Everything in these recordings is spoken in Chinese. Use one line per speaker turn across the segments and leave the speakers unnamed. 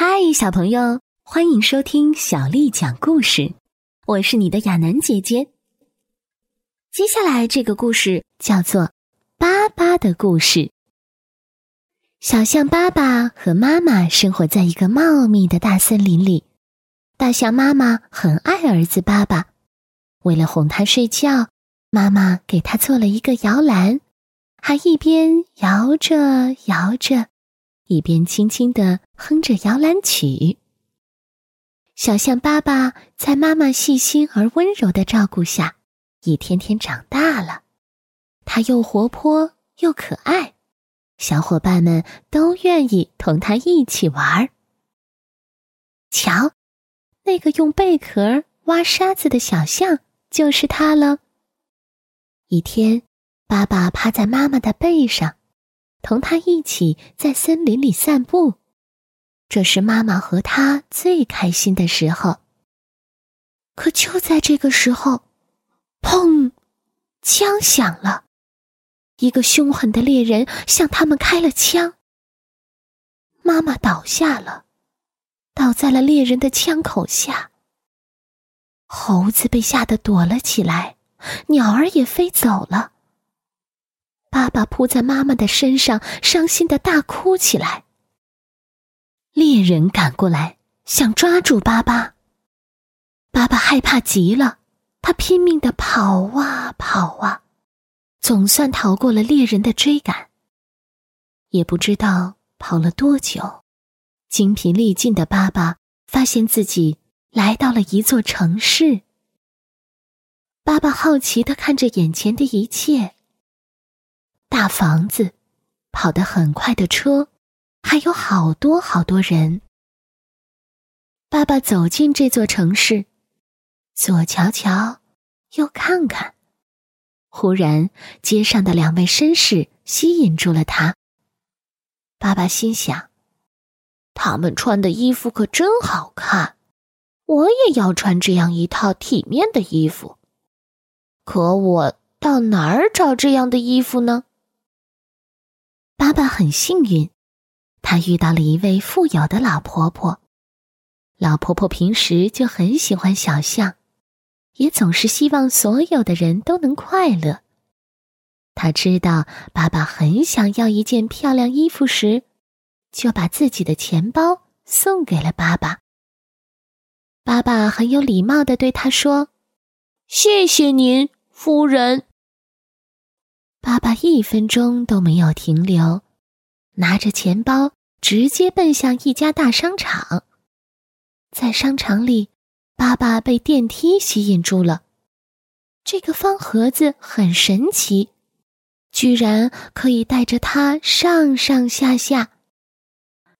嗨，小朋友，欢迎收听小丽讲故事。我是你的亚楠姐姐。接下来这个故事叫做《巴巴的故事》。小象巴巴和妈妈生活在一个茂密的大森林里。大象妈妈很爱儿子巴巴，为了哄他睡觉，妈妈给他做了一个摇篮，还一边摇着摇着。一边轻轻的哼着摇篮曲，小象爸爸在妈妈细心而温柔的照顾下，一天天长大了。它又活泼又可爱，小伙伴们都愿意同它一起玩儿。瞧，那个用贝壳挖沙子的小象就是它了。一天，爸爸趴在妈妈的背上。同他一起在森林里散步，这是妈妈和他最开心的时候。可就在这个时候，砰！枪响了，一个凶狠的猎人向他们开了枪。妈妈倒下了，倒在了猎人的枪口下。猴子被吓得躲了起来，鸟儿也飞走了。爸爸扑在妈妈的身上，伤心的大哭起来。猎人赶过来，想抓住巴巴。爸爸害怕极了，他拼命的跑啊跑啊，总算逃过了猎人的追赶。也不知道跑了多久，精疲力尽的爸爸发现自己来到了一座城市。爸爸好奇的看着眼前的一切。大房子，跑得很快的车，还有好多好多人。爸爸走进这座城市，左瞧瞧，右看看，忽然街上的两位绅士吸引住了他。爸爸心想：他们穿的衣服可真好看，我也要穿这样一套体面的衣服。可我到哪儿找这样的衣服呢？爸爸很幸运，他遇到了一位富有的老婆婆。老婆婆平时就很喜欢小象，也总是希望所有的人都能快乐。他知道爸爸很想要一件漂亮衣服时，就把自己的钱包送给了爸爸。爸爸很有礼貌的对他说：“谢谢您，夫人。”爸爸一分钟都没有停留，拿着钱包直接奔向一家大商场。在商场里，爸爸被电梯吸引住了。这个方盒子很神奇，居然可以带着他上上下下。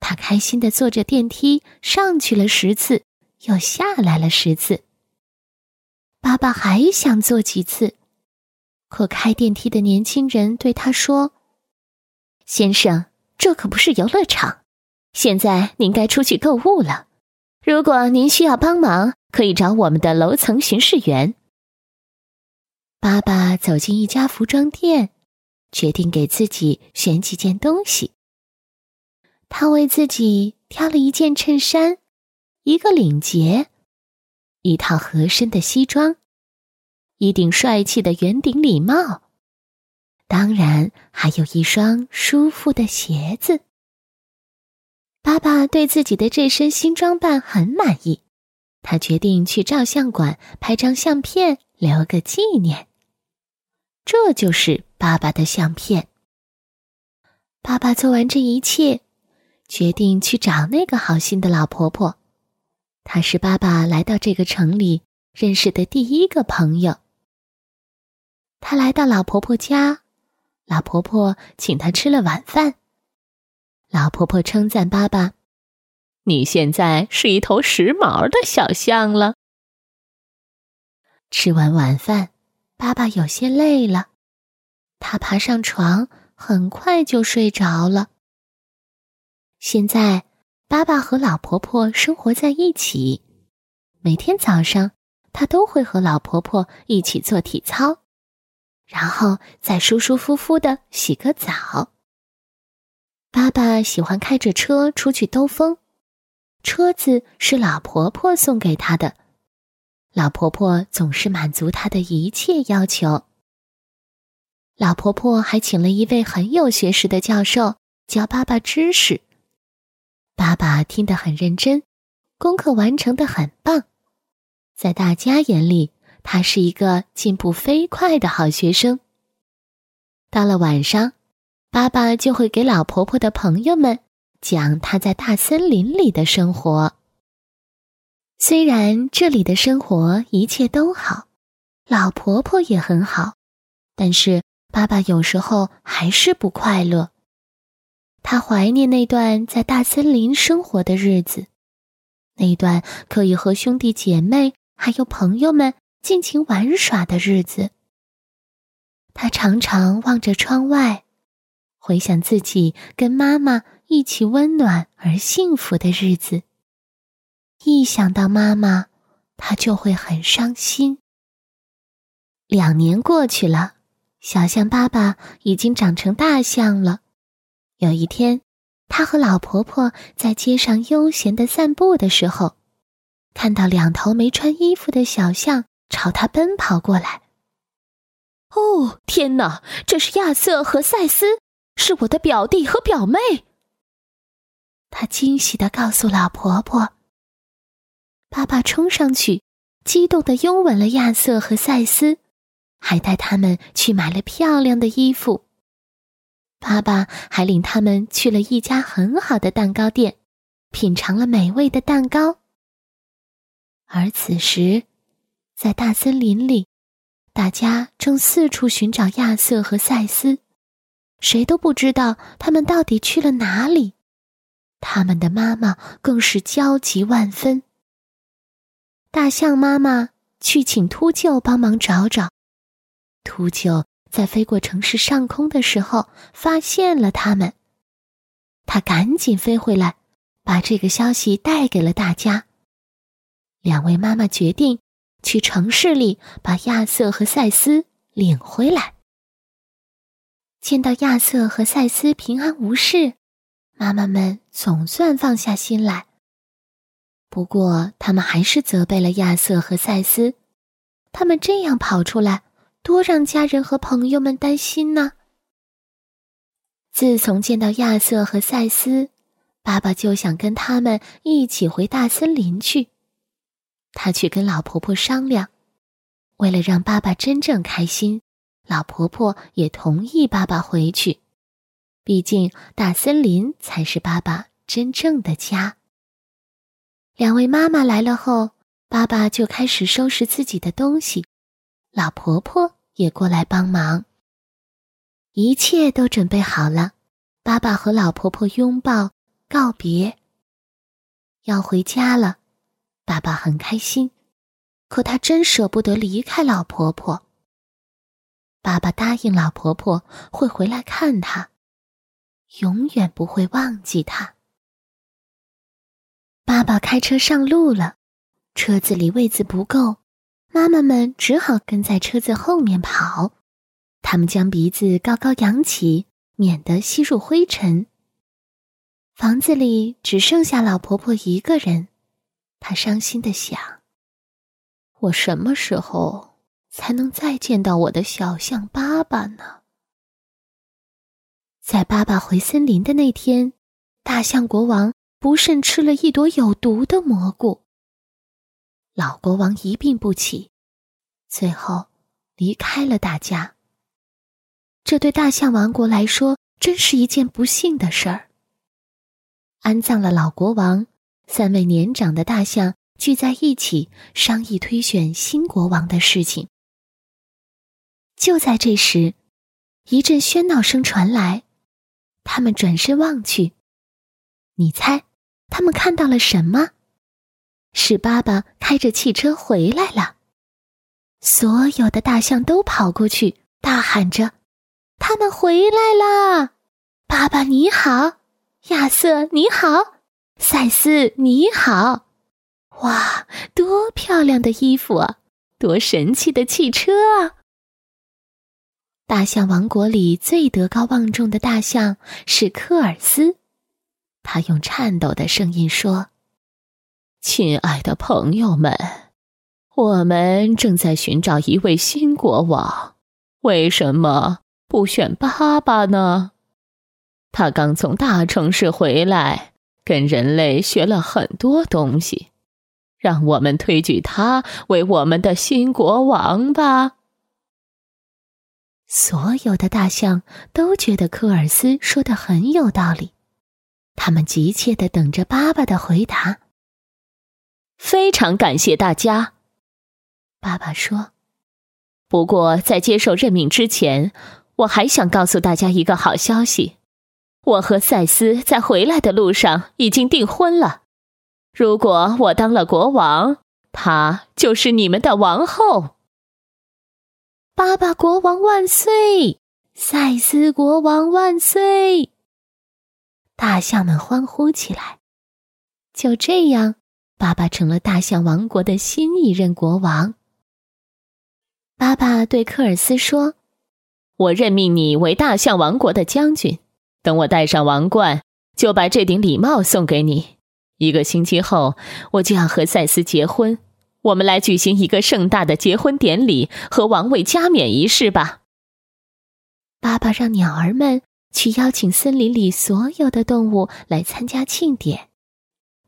他开心的坐着电梯上去了十次，又下来了十次。爸爸还想坐几次。可开电梯的年轻人对他说：“先生，这可不是游乐场，现在您该出去购物了。如果您需要帮忙，可以找我们的楼层巡视员。”爸爸走进一家服装店，决定给自己选几件东西。他为自己挑了一件衬衫，一个领结，一套合身的西装。一顶帅气的圆顶礼帽，当然还有一双舒服的鞋子。爸爸对自己的这身新装扮很满意，他决定去照相馆拍张相片，留个纪念。这就是爸爸的相片。爸爸做完这一切，决定去找那个好心的老婆婆。她是爸爸来到这个城里认识的第一个朋友。他来到老婆婆家，老婆婆请他吃了晚饭。老婆婆称赞爸爸：“你现在是一头时髦的小象了。”吃完晚饭，爸爸有些累了，他爬上床，很快就睡着了。现在，爸爸和老婆婆生活在一起，每天早上，他都会和老婆婆一起做体操。然后再舒舒服服的洗个澡。爸爸喜欢开着车出去兜风，车子是老婆婆送给他的。老婆婆总是满足他的一切要求。老婆婆还请了一位很有学识的教授教爸爸知识。爸爸听得很认真，功课完成的很棒，在大家眼里，他是一个进步飞快的好学生。到了晚上，爸爸就会给老婆婆的朋友们。讲他在大森林里的生活。虽然这里的生活一切都好，老婆婆也很好，但是爸爸有时候还是不快乐。他怀念那段在大森林生活的日子，那段可以和兄弟姐妹还有朋友们尽情玩耍的日子。他常常望着窗外，回想自己跟妈妈。一起温暖而幸福的日子。一想到妈妈，他就会很伤心。两年过去了，小象爸爸已经长成大象了。有一天，他和老婆婆在街上悠闲的散步的时候，看到两头没穿衣服的小象朝他奔跑过来。
哦，天哪！这是亚瑟和赛斯，是我的表弟和表妹。
他惊喜的告诉老婆婆：“爸爸冲上去，激动的拥吻了亚瑟和赛斯，还带他们去买了漂亮的衣服。爸爸还领他们去了一家很好的蛋糕店，品尝了美味的蛋糕。而此时，在大森林里，大家正四处寻找亚瑟和赛斯，谁都不知道他们到底去了哪里。”他们的妈妈更是焦急万分。大象妈妈去请秃鹫帮忙找找，秃鹫在飞过城市上空的时候发现了他们，他赶紧飞回来，把这个消息带给了大家。两位妈妈决定去城市里把亚瑟和赛斯领回来。见到亚瑟和赛斯平安无事。妈妈们总算放下心来，不过他们还是责备了亚瑟和赛斯。他们这样跑出来，多让家人和朋友们担心呢。自从见到亚瑟和赛斯，爸爸就想跟他们一起回大森林去。他去跟老婆婆商量，为了让爸爸真正开心，老婆婆也同意爸爸回去。毕竟，大森林才是爸爸真正的家。两位妈妈来了后，爸爸就开始收拾自己的东西，老婆婆也过来帮忙。一切都准备好了，爸爸和老婆婆拥抱告别，要回家了。爸爸很开心，可他真舍不得离开老婆婆。爸爸答应老婆婆会回来看他。永远不会忘记他。爸爸开车上路了，车子里位子不够，妈妈们只好跟在车子后面跑。他们将鼻子高高扬起，免得吸入灰尘。房子里只剩下老婆婆一个人，他伤心的想：“我什么时候才能再见到我的小象爸爸呢？”在爸爸回森林的那天，大象国王不慎吃了一朵有毒的蘑菇。老国王一病不起，最后离开了大家。这对大象王国来说真是一件不幸的事儿。安葬了老国王，三位年长的大象聚在一起商议推选新国王的事情。就在这时，一阵喧闹声传来。他们转身望去，你猜，他们看到了什么？是爸爸开着汽车回来了。所有的大象都跑过去，大喊着：“他们回来啦！爸爸你好，亚瑟你好，赛斯你好！哇，多漂亮的衣服啊，多神气的汽车啊！”大象王国里最德高望重的大象是科尔斯，他用颤抖的声音说：“
亲爱的朋友们，我们正在寻找一位新国王，为什么不选爸爸呢？他刚从大城市回来，跟人类学了很多东西，让我们推举他为我们的新国王吧。
所有的大象都觉得科尔斯说的很有道理，他们急切的等着爸爸的回答。
非常感谢大家，
爸爸说。
不过在接受任命之前，我还想告诉大家一个好消息：我和赛斯在回来的路上已经订婚了。如果我当了国王，她就是你们的王后。
爸爸国王万岁！赛斯国王万岁！大象们欢呼起来。就这样，爸爸成了大象王国的新一任国王。爸爸对科尔斯说：“
我任命你为大象王国的将军。等我戴上王冠，就把这顶礼帽送给你。一个星期后，我就要和赛斯结婚。”我们来举行一个盛大的结婚典礼和王位加冕仪式吧。
爸爸让鸟儿们去邀请森林里所有的动物来参加庆典，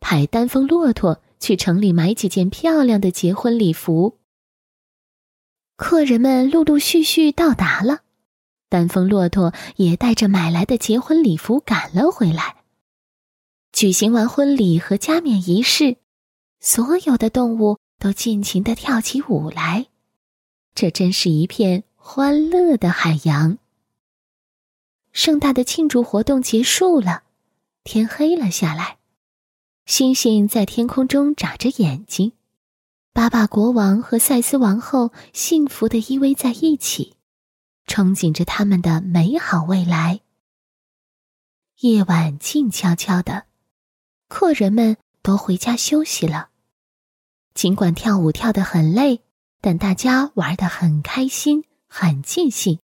派丹峰骆驼去城里买几件漂亮的结婚礼服。客人们陆陆续续到达了，丹峰骆驼也带着买来的结婚礼服赶了回来。举行完婚礼和加冕仪式，所有的动物。都尽情的跳起舞来，这真是一片欢乐的海洋。盛大的庆祝活动结束了，天黑了下来，星星在天空中眨着眼睛。巴巴国王和赛斯王后幸福的依偎在一起，憧憬着他们的美好未来。夜晚静悄悄的，客人们都回家休息了。尽管跳舞跳得很累，但大家玩得很开心，很尽兴。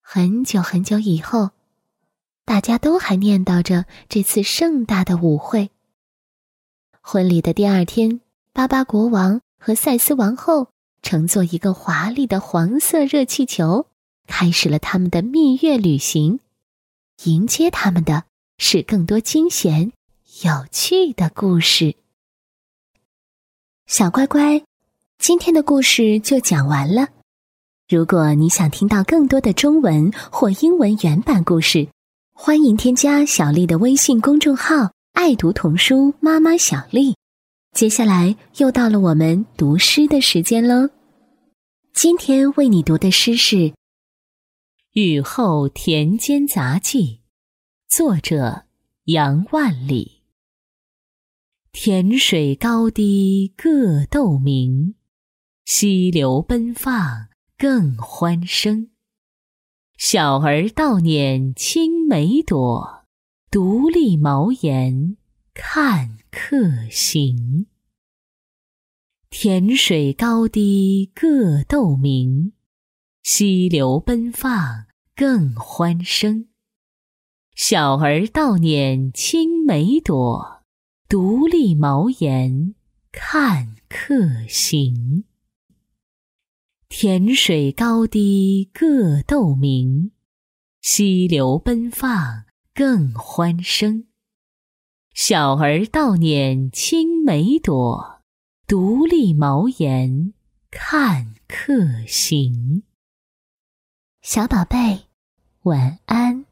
很久很久以后，大家都还念叨着这次盛大的舞会。婚礼的第二天，巴巴国王和赛斯王后乘坐一个华丽的黄色热气球，开始了他们的蜜月旅行。迎接他们的是更多惊险、有趣的故事。小乖乖，今天的故事就讲完了。如果你想听到更多的中文或英文原版故事，欢迎添加小丽的微信公众号“爱读童书妈妈小丽”。接下来又到了我们读诗的时间喽。今天为你读的诗是《
雨后田间杂记》，作者杨万里。田水高低各斗明，溪流奔放更欢声。小儿倒捻青梅朵，独立茅檐看客行。田水高低各斗明，溪流奔放更欢声。小儿倒捻青梅朵。独立茅檐看客行，田水高低各斗明，溪流奔放更欢声。小儿倒捻青梅朵，独立茅檐看客行。
小宝贝，晚安。